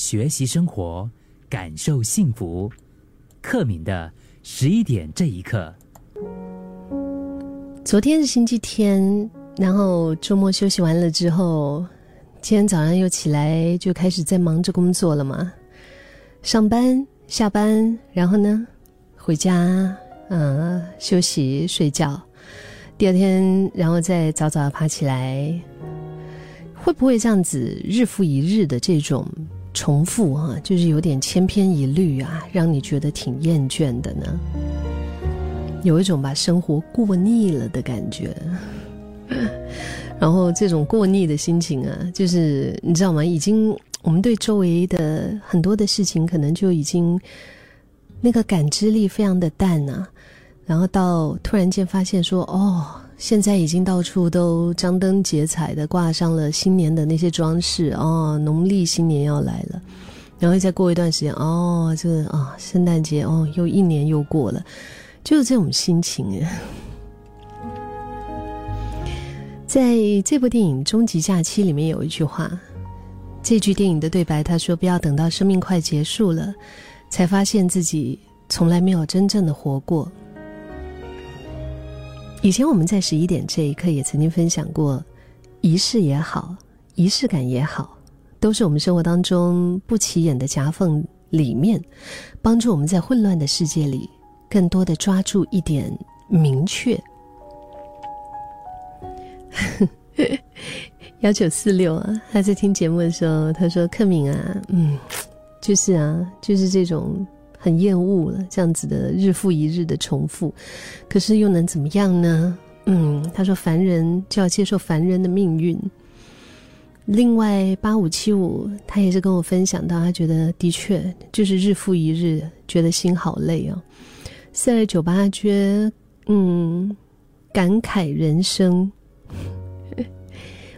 学习生活，感受幸福。克敏的十一点这一刻。昨天是星期天，然后周末休息完了之后，今天早上又起来就开始在忙着工作了嘛。上班、下班，然后呢，回家，嗯，休息、睡觉。第二天，然后再早早爬起来，会不会这样子日复一日的这种重复啊？就是有点千篇一律啊，让你觉得挺厌倦的呢？有一种把生活过腻了的感觉。然后这种过腻的心情啊，就是你知道吗？已经我们对周围的很多的事情，可能就已经那个感知力非常的淡啊。然后到突然间发现说，哦，现在已经到处都张灯结彩的挂上了新年的那些装饰哦，农历新年要来了。然后再过一段时间，哦，这个啊，圣诞节哦，又一年又过了，就是这种心情。在这部电影《终极假期》里面有一句话，这句电影的对白他说：“不要等到生命快结束了，才发现自己从来没有真正的活过。”以前我们在十一点这一刻也曾经分享过，仪式也好，仪式感也好，都是我们生活当中不起眼的夹缝里面，帮助我们在混乱的世界里，更多的抓住一点明确。幺九四六啊，他在听节目的时候，他说：“克敏啊，嗯，就是啊，就是这种很厌恶了这样子的日复一日的重复，可是又能怎么样呢？嗯，他说凡人就要接受凡人的命运。另外八五七五，他也是跟我分享到，他觉得的确就是日复一日，觉得心好累哦。四二九八觉得嗯，感慨人生。”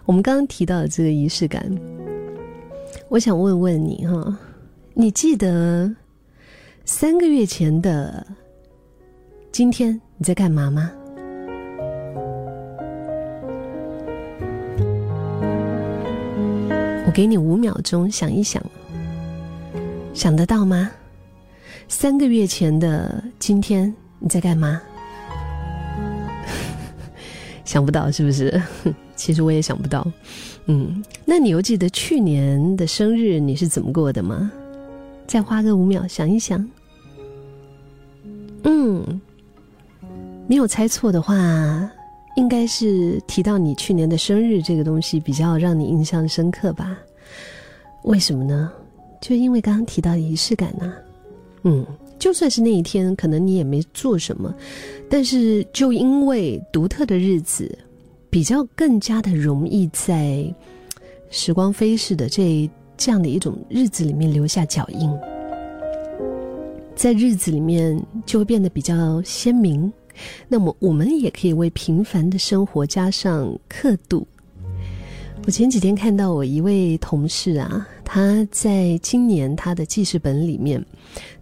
我们刚刚提到的这个仪式感，我想问问你哈，你记得三个月前的今天你在干嘛吗？我给你五秒钟想一想，想得到吗？三个月前的今天你在干嘛？想不到是不是？其实我也想不到。嗯，那你又记得去年的生日你是怎么过的吗？再花个五秒想一想。嗯，没有猜错的话，应该是提到你去年的生日这个东西比较让你印象深刻吧？为什么呢？就因为刚刚提到仪式感呢。嗯。就算是那一天，可能你也没做什么，但是就因为独特的日子，比较更加的容易在时光飞逝的这这样的一种日子里面留下脚印，在日子里面就会变得比较鲜明。那么，我们也可以为平凡的生活加上刻度。我前几天看到我一位同事啊，他在今年他的记事本里面，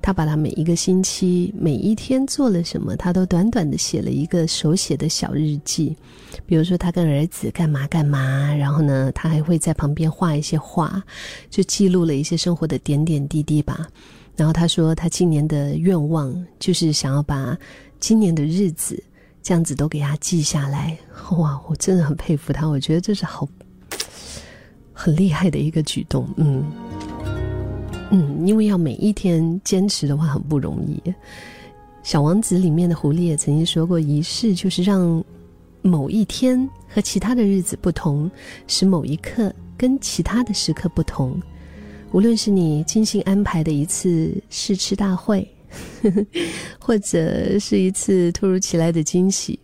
他把他每一个星期每一天做了什么，他都短短的写了一个手写的小日记。比如说他跟儿子干嘛干嘛，然后呢，他还会在旁边画一些画，就记录了一些生活的点点滴滴吧。然后他说他今年的愿望就是想要把今年的日子这样子都给他记下来。哇，我真的很佩服他，我觉得这是好。很厉害的一个举动，嗯嗯，因为要每一天坚持的话很不容易。小王子里面的狐狸也曾经说过，仪式就是让某一天和其他的日子不同，使某一刻跟其他的时刻不同。无论是你精心安排的一次试吃大会，呵 呵或者是一次突如其来的惊喜。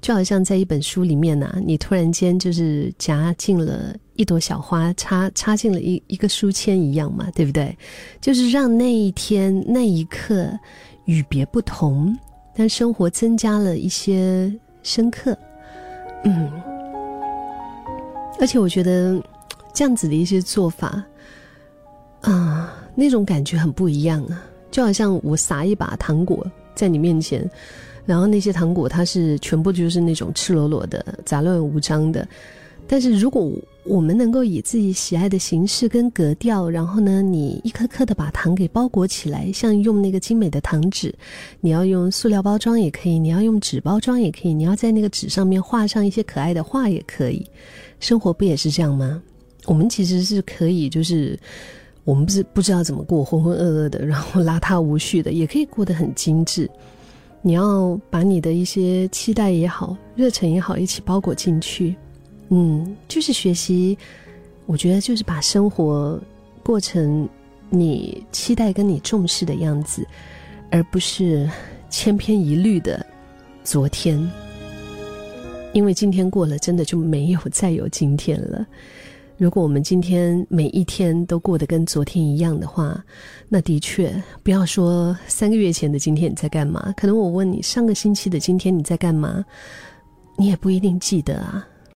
就好像在一本书里面呢，你突然间就是夹进了一朵小花，插插进了一一个书签一样嘛，对不对？就是让那一天那一刻与别不同，但生活增加了一些深刻。嗯，而且我觉得这样子的一些做法，啊，那种感觉很不一样啊，就好像我撒一把糖果在你面前。然后那些糖果，它是全部就是那种赤裸裸的、杂乱无章的。但是如果我们能够以自己喜爱的形式跟格调，然后呢，你一颗颗的把糖给包裹起来，像用那个精美的糖纸，你要用塑料包装也可以，你要用纸包装也可以，你要在那个纸上面画上一些可爱的画也可以。生活不也是这样吗？我们其实是可以，就是我们不是不知道怎么过，浑浑噩噩的，然后邋遢无序的，也可以过得很精致。你要把你的一些期待也好、热忱也好，一起包裹进去。嗯，就是学习，我觉得就是把生活过成你期待跟你重视的样子，而不是千篇一律的昨天。因为今天过了，真的就没有再有今天了。如果我们今天每一天都过得跟昨天一样的话，那的确不要说三个月前的今天你在干嘛，可能我问你上个星期的今天你在干嘛，你也不一定记得啊。